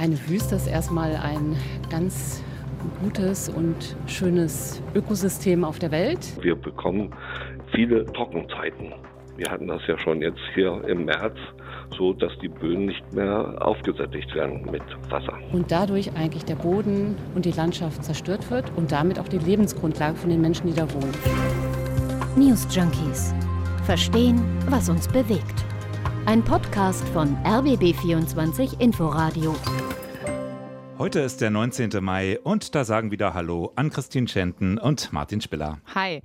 Eine Wüste ist erstmal ein ganz gutes und schönes Ökosystem auf der Welt. Wir bekommen viele Trockenzeiten. Wir hatten das ja schon jetzt hier im März, so dass die Böden nicht mehr aufgesättigt werden mit Wasser. Und dadurch eigentlich der Boden und die Landschaft zerstört wird und damit auch die Lebensgrundlage von den Menschen, die da wohnen. News Junkies. Verstehen, was uns bewegt. Ein Podcast von RBB24 Inforadio. Heute ist der 19. Mai und da sagen wieder Hallo an Christine Schenten und Martin Spiller. Hi.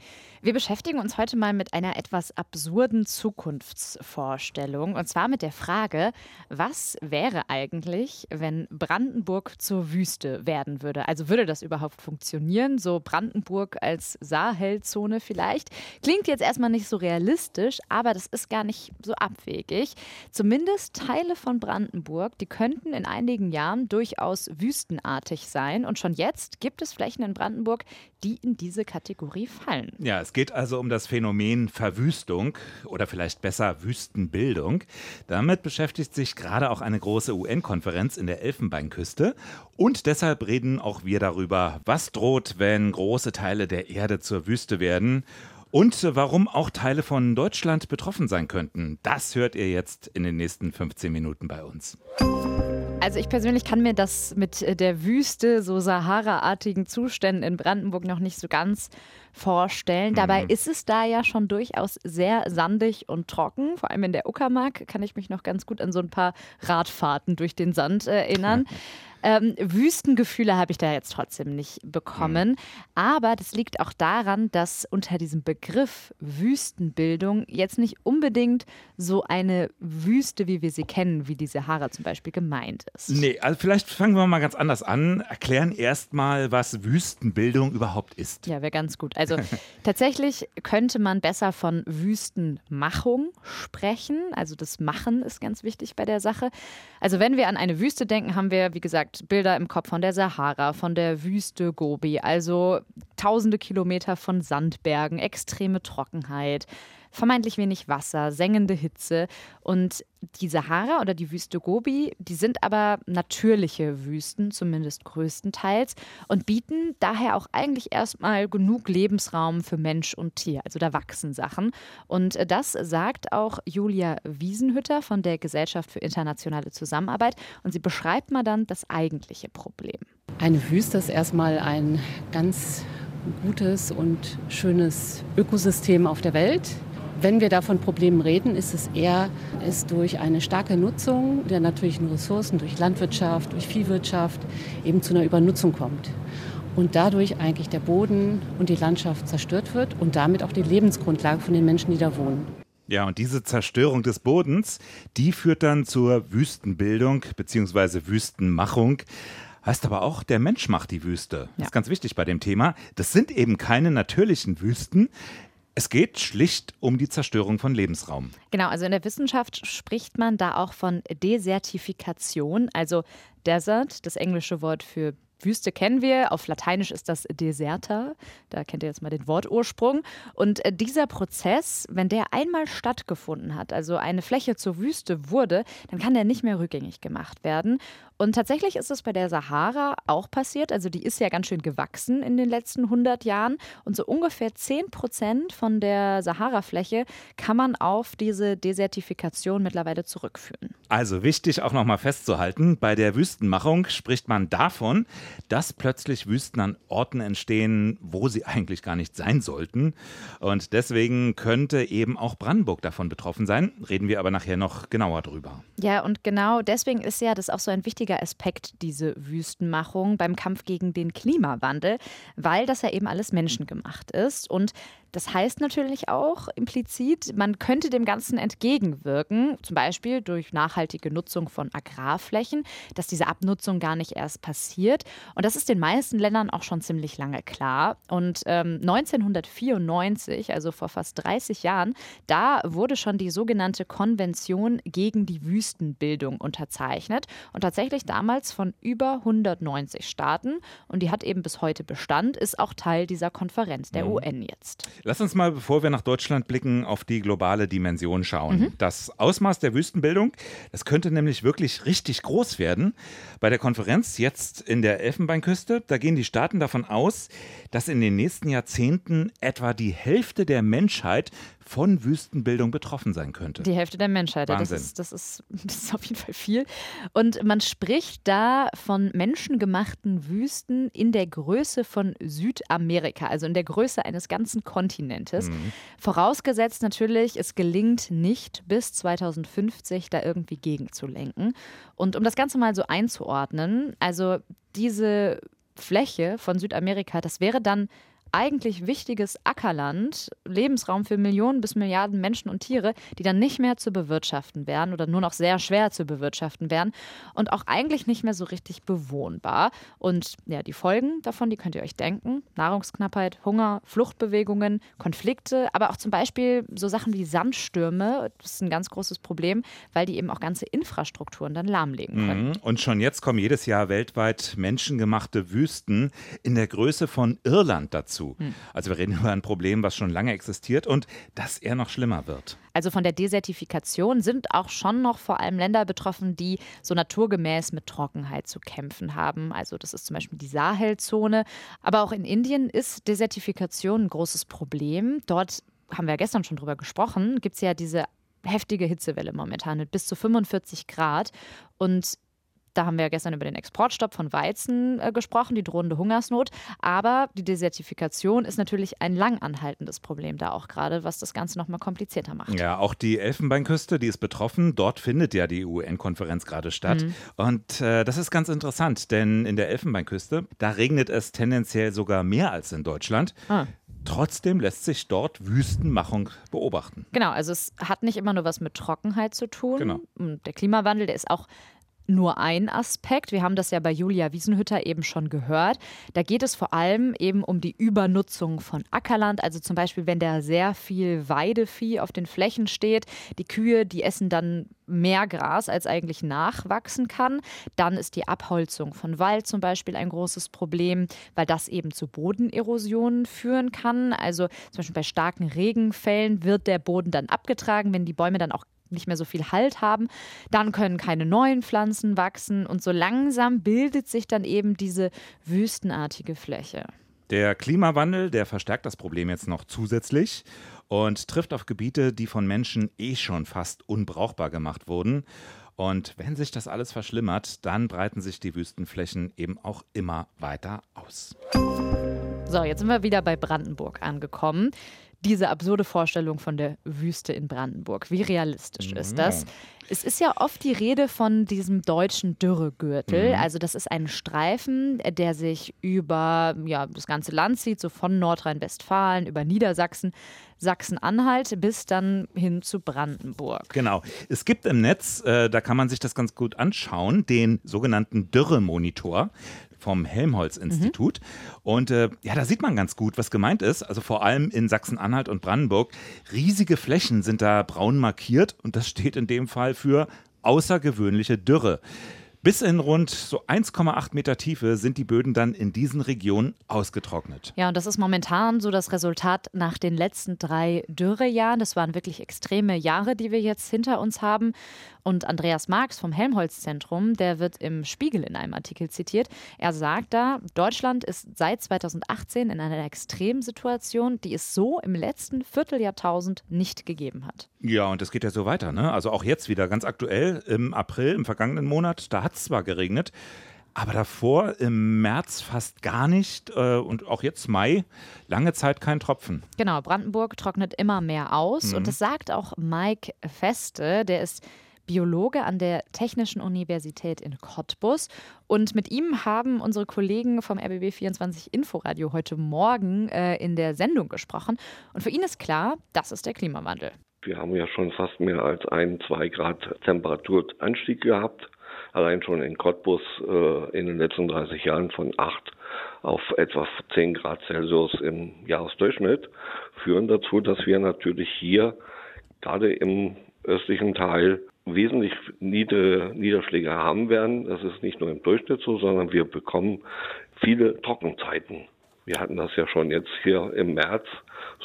Wir beschäftigen uns heute mal mit einer etwas absurden Zukunftsvorstellung. Und zwar mit der Frage, was wäre eigentlich, wenn Brandenburg zur Wüste werden würde? Also würde das überhaupt funktionieren? So Brandenburg als Sahelzone vielleicht? Klingt jetzt erstmal nicht so realistisch, aber das ist gar nicht so abwegig. Zumindest Teile von Brandenburg, die könnten in einigen Jahren durchaus wüstenartig sein. Und schon jetzt gibt es Flächen in Brandenburg, die in diese Kategorie fallen. Ja, es geht also um das Phänomen Verwüstung oder vielleicht besser Wüstenbildung. Damit beschäftigt sich gerade auch eine große UN-Konferenz in der Elfenbeinküste. Und deshalb reden auch wir darüber, was droht, wenn große Teile der Erde zur Wüste werden. Und warum auch Teile von Deutschland betroffen sein könnten, das hört ihr jetzt in den nächsten 15 Minuten bei uns. Also ich persönlich kann mir das mit der Wüste, so Sahara-artigen Zuständen in Brandenburg noch nicht so ganz vorstellen. Mhm. Dabei ist es da ja schon durchaus sehr sandig und trocken. Vor allem in der Uckermark kann ich mich noch ganz gut an so ein paar Radfahrten durch den Sand erinnern. Ähm, Wüstengefühle habe ich da jetzt trotzdem nicht bekommen. Mhm. Aber das liegt auch daran, dass unter diesem Begriff Wüstenbildung jetzt nicht unbedingt so eine Wüste, wie wir sie kennen, wie die Sahara zum Beispiel gemeint ist. Nee, also vielleicht fangen wir mal ganz anders an. Erklären erstmal, was Wüstenbildung überhaupt ist. Ja, wäre ganz gut. Also tatsächlich könnte man besser von Wüstenmachung sprechen. Also das Machen ist ganz wichtig bei der Sache. Also wenn wir an eine Wüste denken, haben wir, wie gesagt, Bilder im Kopf von der Sahara, von der Wüste Gobi, also tausende Kilometer von Sandbergen, extreme Trockenheit, vermeintlich wenig Wasser, sengende Hitze. Und die Sahara oder die Wüste Gobi, die sind aber natürliche Wüsten, zumindest größtenteils, und bieten daher auch eigentlich erstmal genug Lebensraum für Mensch und Tier. Also da wachsen Sachen. Und das sagt auch Julia Wiesenhütter von der Gesellschaft für internationale Zusammenarbeit. Und sie beschreibt mal dann das eigentliche Problem. Eine Wüste ist erstmal ein ganz gutes und schönes Ökosystem auf der Welt. Wenn wir da von Problemen reden, ist es eher, es durch eine starke Nutzung der natürlichen Ressourcen, durch Landwirtschaft, durch Viehwirtschaft eben zu einer Übernutzung kommt. Und dadurch eigentlich der Boden und die Landschaft zerstört wird und damit auch die Lebensgrundlage von den Menschen, die da wohnen. Ja, und diese Zerstörung des Bodens, die führt dann zur Wüstenbildung bzw. Wüstenmachung. Heißt aber auch, der Mensch macht die Wüste. Das ja. ist ganz wichtig bei dem Thema. Das sind eben keine natürlichen Wüsten. Es geht schlicht um die Zerstörung von Lebensraum. Genau, also in der Wissenschaft spricht man da auch von Desertifikation, also Desert, das englische Wort für Wüste kennen wir. Auf Lateinisch ist das Deserta. Da kennt ihr jetzt mal den Wortursprung. Und äh, dieser Prozess, wenn der einmal stattgefunden hat, also eine Fläche zur Wüste wurde, dann kann der nicht mehr rückgängig gemacht werden. Und tatsächlich ist es bei der Sahara auch passiert. Also die ist ja ganz schön gewachsen in den letzten 100 Jahren. Und so ungefähr 10 Prozent von der Sahara-Fläche kann man auf diese Desertifikation mittlerweile zurückführen. Also wichtig auch nochmal festzuhalten, bei der Wüstenmachung spricht man davon, dass plötzlich Wüsten an Orten entstehen, wo sie eigentlich gar nicht sein sollten. Und deswegen könnte eben auch Brandenburg davon betroffen sein. Reden wir aber nachher noch genauer drüber. Ja, und genau deswegen ist ja das auch so ein wichtiger Aspekt, diese Wüstenmachung beim Kampf gegen den Klimawandel, weil das ja eben alles menschengemacht ist. Und das heißt natürlich auch implizit, man könnte dem Ganzen entgegenwirken, zum Beispiel durch nachhaltige Nutzung von Agrarflächen, dass diese Abnutzung gar nicht erst passiert. Und das ist den meisten Ländern auch schon ziemlich lange klar. Und ähm, 1994, also vor fast 30 Jahren, da wurde schon die sogenannte Konvention gegen die Wüstenbildung unterzeichnet. Und tatsächlich damals von über 190 Staaten. Und die hat eben bis heute Bestand, ist auch Teil dieser Konferenz der mhm. UN jetzt. Lass uns mal, bevor wir nach Deutschland blicken, auf die globale Dimension schauen. Mhm. Das Ausmaß der Wüstenbildung, das könnte nämlich wirklich richtig groß werden. Bei der Konferenz jetzt in der Elfenbeinküste, da gehen die Staaten davon aus, dass in den nächsten Jahrzehnten etwa die Hälfte der Menschheit von Wüstenbildung betroffen sein könnte. Die Hälfte der Menschheit, Wahnsinn. Das, ist, das, ist, das ist auf jeden Fall viel. Und man spricht da von menschengemachten Wüsten in der Größe von Südamerika, also in der Größe eines ganzen Kontinentes. Mhm. Vorausgesetzt natürlich, es gelingt nicht bis 2050 da irgendwie gegenzulenken. Und um das Ganze mal so einzuordnen, also diese Fläche von Südamerika, das wäre dann eigentlich wichtiges Ackerland, Lebensraum für Millionen bis Milliarden Menschen und Tiere, die dann nicht mehr zu bewirtschaften wären oder nur noch sehr schwer zu bewirtschaften wären und auch eigentlich nicht mehr so richtig bewohnbar. Und ja, die Folgen davon, die könnt ihr euch denken. Nahrungsknappheit, Hunger, Fluchtbewegungen, Konflikte, aber auch zum Beispiel so Sachen wie Sandstürme. Das ist ein ganz großes Problem, weil die eben auch ganze Infrastrukturen dann lahmlegen können. Mhm. Und schon jetzt kommen jedes Jahr weltweit menschengemachte Wüsten in der Größe von Irland dazu zu. Hm. Also wir reden über ein Problem, was schon lange existiert und das eher noch schlimmer wird. Also von der Desertifikation sind auch schon noch vor allem Länder betroffen, die so naturgemäß mit Trockenheit zu kämpfen haben. Also das ist zum Beispiel die Sahelzone. Aber auch in Indien ist Desertifikation ein großes Problem. Dort haben wir ja gestern schon drüber gesprochen, gibt es ja diese heftige Hitzewelle momentan mit bis zu 45 Grad. Und da haben wir ja gestern über den Exportstopp von Weizen äh, gesprochen, die drohende Hungersnot. Aber die Desertifikation ist natürlich ein langanhaltendes Problem da auch gerade, was das Ganze nochmal komplizierter macht. Ja, auch die Elfenbeinküste, die ist betroffen. Dort findet ja die UN-Konferenz gerade statt. Mhm. Und äh, das ist ganz interessant, denn in der Elfenbeinküste, da regnet es tendenziell sogar mehr als in Deutschland. Ah. Trotzdem lässt sich dort Wüstenmachung beobachten. Genau, also es hat nicht immer nur was mit Trockenheit zu tun. Genau. Der Klimawandel, der ist auch nur ein Aspekt. Wir haben das ja bei Julia Wiesenhütter eben schon gehört. Da geht es vor allem eben um die Übernutzung von Ackerland. Also zum Beispiel, wenn da sehr viel Weidevieh auf den Flächen steht, die Kühe, die essen dann mehr Gras, als eigentlich nachwachsen kann. Dann ist die Abholzung von Wald zum Beispiel ein großes Problem, weil das eben zu Bodenerosionen führen kann. Also zum Beispiel bei starken Regenfällen wird der Boden dann abgetragen, wenn die Bäume dann auch nicht mehr so viel Halt haben, dann können keine neuen Pflanzen wachsen und so langsam bildet sich dann eben diese wüstenartige Fläche. Der Klimawandel, der verstärkt das Problem jetzt noch zusätzlich und trifft auf Gebiete, die von Menschen eh schon fast unbrauchbar gemacht wurden. Und wenn sich das alles verschlimmert, dann breiten sich die Wüstenflächen eben auch immer weiter aus. So, jetzt sind wir wieder bei Brandenburg angekommen diese absurde Vorstellung von der Wüste in Brandenburg. Wie realistisch ist mhm. das? Es ist ja oft die Rede von diesem deutschen Dürregürtel. Mhm. Also das ist ein Streifen, der sich über ja, das ganze Land zieht, so von Nordrhein-Westfalen über Niedersachsen, Sachsen-Anhalt bis dann hin zu Brandenburg. Genau. Es gibt im Netz, äh, da kann man sich das ganz gut anschauen, den sogenannten Dürremonitor vom Helmholtz-Institut. Mhm. Und äh, ja, da sieht man ganz gut, was gemeint ist. Also vor allem in Sachsen-Anhalt und Brandenburg. Riesige Flächen sind da braun markiert und das steht in dem Fall für außergewöhnliche Dürre. Bis in rund so 1,8 Meter Tiefe sind die Böden dann in diesen Regionen ausgetrocknet. Ja, und das ist momentan so das Resultat nach den letzten drei Dürrejahren. Das waren wirklich extreme Jahre, die wir jetzt hinter uns haben. Und Andreas Marx vom Helmholtz-Zentrum, der wird im Spiegel in einem Artikel zitiert. Er sagt da, Deutschland ist seit 2018 in einer Extremsituation, die es so im letzten Vierteljahrtausend nicht gegeben hat. Ja, und das geht ja so weiter. Ne? Also auch jetzt wieder ganz aktuell im April, im vergangenen Monat, da hat es zwar geregnet, aber davor im März fast gar nicht äh, und auch jetzt Mai lange Zeit kein Tropfen. Genau, Brandenburg trocknet immer mehr aus mhm. und das sagt auch Mike Feste, der ist Biologe an der Technischen Universität in Cottbus. Und mit ihm haben unsere Kollegen vom RBB 24 Inforadio heute Morgen äh, in der Sendung gesprochen. Und für ihn ist klar, das ist der Klimawandel. Wir haben ja schon fast mehr als ein, zwei Grad Temperaturanstieg gehabt. Allein schon in Cottbus äh, in den letzten 30 Jahren von 8 auf etwa 10 Grad Celsius im Jahresdurchschnitt führen dazu, dass wir natürlich hier gerade im östlichen Teil wesentlich Niederschläge haben werden. Das ist nicht nur im Durchschnitt so, sondern wir bekommen viele Trockenzeiten. Wir hatten das ja schon jetzt hier im März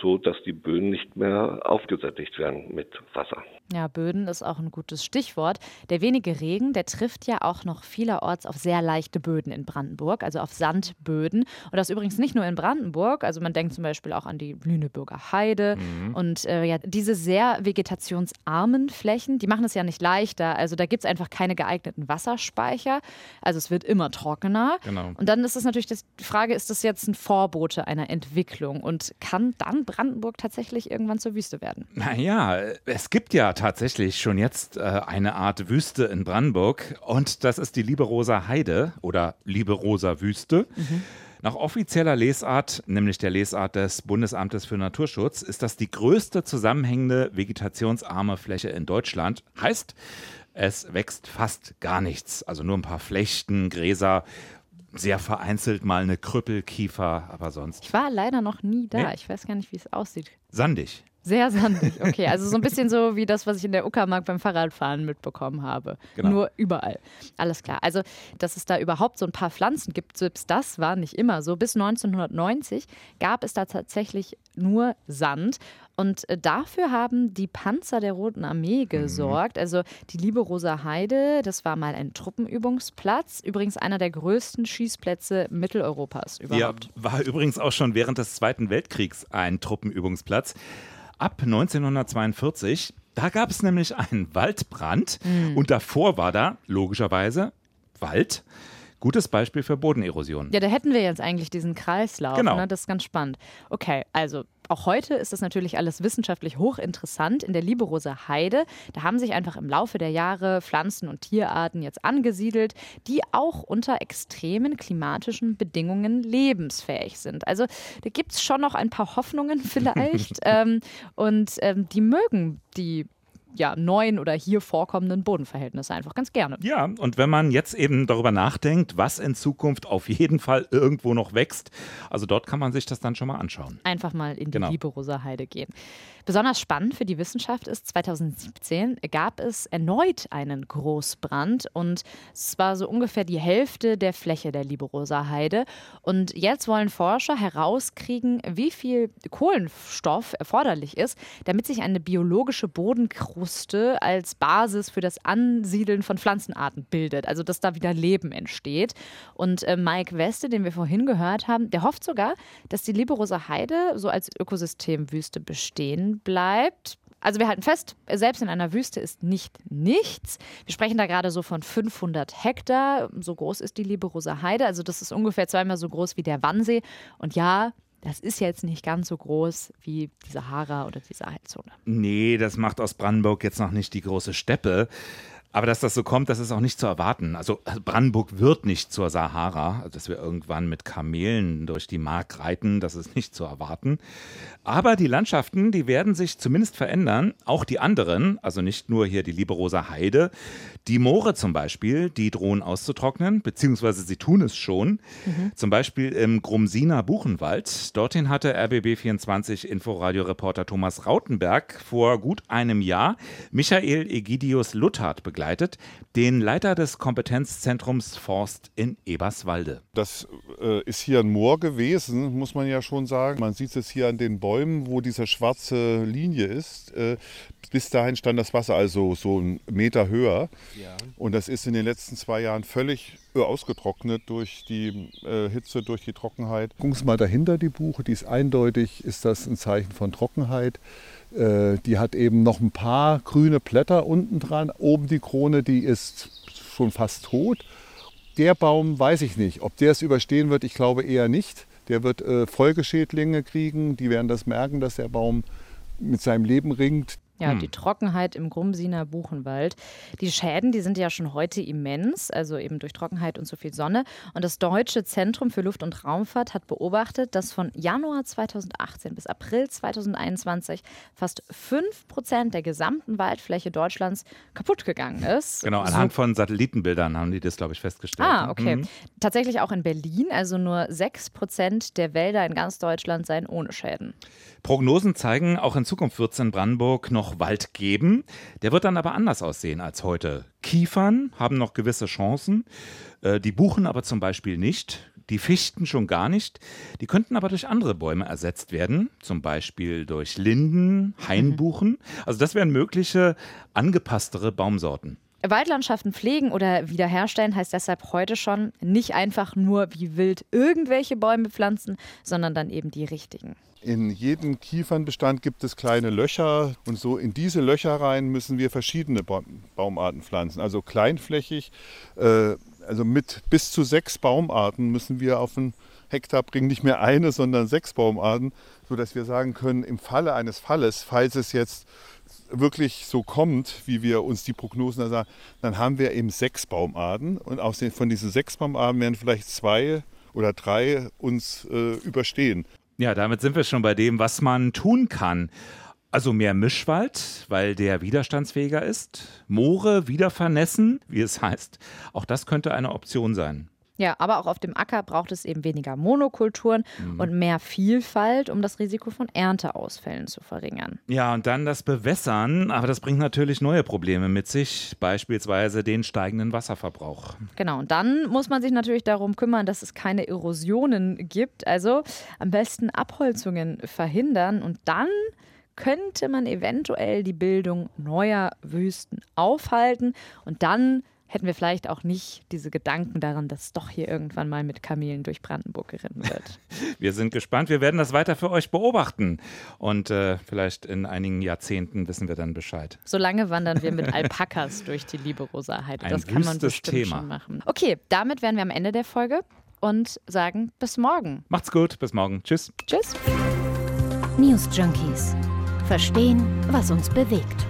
so dass die Böden nicht mehr aufgesättigt werden mit Wasser. Ja, Böden ist auch ein gutes Stichwort. Der wenige Regen, der trifft ja auch noch vielerorts auf sehr leichte Böden in Brandenburg, also auf Sandböden. Und das übrigens nicht nur in Brandenburg. Also man denkt zum Beispiel auch an die Lüneburger Heide. Mhm. Und äh, ja, diese sehr vegetationsarmen Flächen, die machen es ja nicht leichter. Also da gibt es einfach keine geeigneten Wasserspeicher. Also es wird immer trockener. Genau. Und dann ist es natürlich die Frage, ist das jetzt ein Vorbote einer Entwicklung? Und kann dann Brandenburg tatsächlich irgendwann zur Wüste werden? Naja, es gibt ja tatsächlich schon jetzt äh, eine Art Wüste in Brandenburg und das ist die Liberosa Heide oder Liberosa Wüste. Mhm. Nach offizieller Lesart, nämlich der Lesart des Bundesamtes für Naturschutz, ist das die größte zusammenhängende vegetationsarme Fläche in Deutschland. Heißt, es wächst fast gar nichts, also nur ein paar Flechten, Gräser sehr vereinzelt mal eine Krüppelkiefer, aber sonst. Ich war leider noch nie da. Nee? Ich weiß gar nicht, wie es aussieht. Sandig. Sehr sandig, okay. Also so ein bisschen so wie das, was ich in der Uckermark beim Fahrradfahren mitbekommen habe. Genau. Nur überall. Alles klar. Also, dass es da überhaupt so ein paar Pflanzen gibt, selbst das war nicht immer so. Bis 1990 gab es da tatsächlich nur Sand. Und äh, dafür haben die Panzer der Roten Armee mhm. gesorgt. Also die Liebe Rosa Heide, das war mal ein Truppenübungsplatz. Übrigens einer der größten Schießplätze Mitteleuropas überhaupt. Ja, war übrigens auch schon während des Zweiten Weltkriegs ein Truppenübungsplatz ab 1942. Da gab es nämlich einen Waldbrand mhm. und davor war da logischerweise Wald. Gutes Beispiel für Bodenerosion. Ja, da hätten wir jetzt eigentlich diesen Kreislauf. Genau. Ne? Das ist ganz spannend. Okay, also auch heute ist das natürlich alles wissenschaftlich hochinteressant. In der Liberoser Heide, da haben sich einfach im Laufe der Jahre Pflanzen- und Tierarten jetzt angesiedelt, die auch unter extremen klimatischen Bedingungen lebensfähig sind. Also da gibt es schon noch ein paar Hoffnungen vielleicht. ähm, und ähm, die mögen die ja, neuen oder hier vorkommenden Bodenverhältnisse einfach ganz gerne. Ja, und wenn man jetzt eben darüber nachdenkt, was in Zukunft auf jeden Fall irgendwo noch wächst, also dort kann man sich das dann schon mal anschauen. Einfach mal in die genau. Liberosa Heide gehen. Besonders spannend für die Wissenschaft ist, 2017 gab es erneut einen Großbrand und es war so ungefähr die Hälfte der Fläche der Liberosa Heide. Und jetzt wollen Forscher herauskriegen, wie viel Kohlenstoff erforderlich ist, damit sich eine biologische Bodenkruste als Basis für das Ansiedeln von Pflanzenarten bildet, also dass da wieder Leben entsteht. Und äh, Mike Weste, den wir vorhin gehört haben, der hofft sogar, dass die Liberosa Heide so als Ökosystemwüste bestehen bleibt. Also wir halten fest, selbst in einer Wüste ist nicht nichts. Wir sprechen da gerade so von 500 Hektar. So groß ist die Liberosa Heide. Also das ist ungefähr zweimal so groß wie der Wannsee. Und ja, das ist jetzt nicht ganz so groß wie die Sahara oder die Sahelzone. Nee, das macht aus Brandenburg jetzt noch nicht die große Steppe. Aber dass das so kommt, das ist auch nicht zu erwarten. Also Brandenburg wird nicht zur Sahara, also dass wir irgendwann mit Kamelen durch die Mark reiten, das ist nicht zu erwarten. Aber die Landschaften, die werden sich zumindest verändern. Auch die anderen, also nicht nur hier die Liberosa Heide. Die Moore zum Beispiel, die drohen auszutrocknen, beziehungsweise sie tun es schon. Mhm. Zum Beispiel im Grumsiner Buchenwald. Dorthin hatte RBB24 Inforadio-Reporter Thomas Rautenberg vor gut einem Jahr Michael Egidius Luthard begleitet, den Leiter des Kompetenzzentrums Forst in Eberswalde. Das äh, ist hier ein Moor gewesen, muss man ja schon sagen. Man sieht es hier an den Bäumen Bäumen, wo diese schwarze Linie ist, äh, bis dahin stand das Wasser also so einen Meter höher. Ja. Und das ist in den letzten zwei Jahren völlig äh, ausgetrocknet durch die äh, Hitze, durch die Trockenheit. Gucken Sie mal dahinter, die Buche, die ist eindeutig, ist das ein Zeichen von Trockenheit. Äh, die hat eben noch ein paar grüne Blätter unten dran. Oben die Krone, die ist schon fast tot. Der Baum weiß ich nicht, ob der es überstehen wird, ich glaube eher nicht. Der wird äh, Folgeschädlinge kriegen, die werden das merken, dass der Baum mit seinem Leben ringt. Ja, hm. die Trockenheit im Grumsiner Buchenwald. Die Schäden, die sind ja schon heute immens, also eben durch Trockenheit und zu viel Sonne. Und das Deutsche Zentrum für Luft- und Raumfahrt hat beobachtet, dass von Januar 2018 bis April 2021 fast 5 Prozent der gesamten Waldfläche Deutschlands kaputt gegangen ist. Genau, anhand so. von Satellitenbildern haben die das, glaube ich, festgestellt. Ah, okay. Mhm. Tatsächlich auch in Berlin, also nur 6 Prozent der Wälder in ganz Deutschland seien ohne Schäden. Prognosen zeigen, auch in Zukunft wird es in Brandenburg noch Wald geben. Der wird dann aber anders aussehen als heute. Kiefern haben noch gewisse Chancen, äh, die Buchen aber zum Beispiel nicht. Die Fichten schon gar nicht. Die könnten aber durch andere Bäume ersetzt werden, zum Beispiel durch Linden, Hainbuchen. Also das wären mögliche angepasstere Baumsorten. Waldlandschaften pflegen oder wiederherstellen heißt deshalb heute schon nicht einfach nur wie wild irgendwelche Bäume pflanzen, sondern dann eben die richtigen. In jedem Kiefernbestand gibt es kleine Löcher und so in diese Löcher rein müssen wir verschiedene Baumarten pflanzen. Also kleinflächig, äh, also mit bis zu sechs Baumarten müssen wir auf einen Hektar bringen, nicht mehr eine, sondern sechs Baumarten, sodass wir sagen können, im Falle eines Falles, falls es jetzt wirklich so kommt, wie wir uns die Prognosen da sagen, dann haben wir eben sechs Baumarten und aus den, von diesen sechs Baumarten werden vielleicht zwei oder drei uns äh, überstehen. Ja, damit sind wir schon bei dem, was man tun kann. Also mehr Mischwald, weil der widerstandsfähiger ist. Moore wieder vernässen, wie es heißt. Auch das könnte eine Option sein. Ja, aber auch auf dem Acker braucht es eben weniger Monokulturen mhm. und mehr Vielfalt, um das Risiko von Ernteausfällen zu verringern. Ja, und dann das Bewässern, aber das bringt natürlich neue Probleme mit sich, beispielsweise den steigenden Wasserverbrauch. Genau, und dann muss man sich natürlich darum kümmern, dass es keine Erosionen gibt. Also am besten Abholzungen verhindern und dann könnte man eventuell die Bildung neuer Wüsten aufhalten und dann hätten wir vielleicht auch nicht diese Gedanken daran, dass doch hier irgendwann mal mit Kamelen durch Brandenburg geritten wird. Wir sind gespannt. Wir werden das weiter für euch beobachten. Und äh, vielleicht in einigen Jahrzehnten wissen wir dann Bescheid. Solange wandern wir mit Alpakas durch die liebe Rosa Heide. Das kann man bestimmt Thema. schon machen. Okay, damit wären wir am Ende der Folge und sagen bis morgen. Macht's gut, bis morgen. Tschüss. Tschüss. News Junkies. Verstehen, was uns bewegt.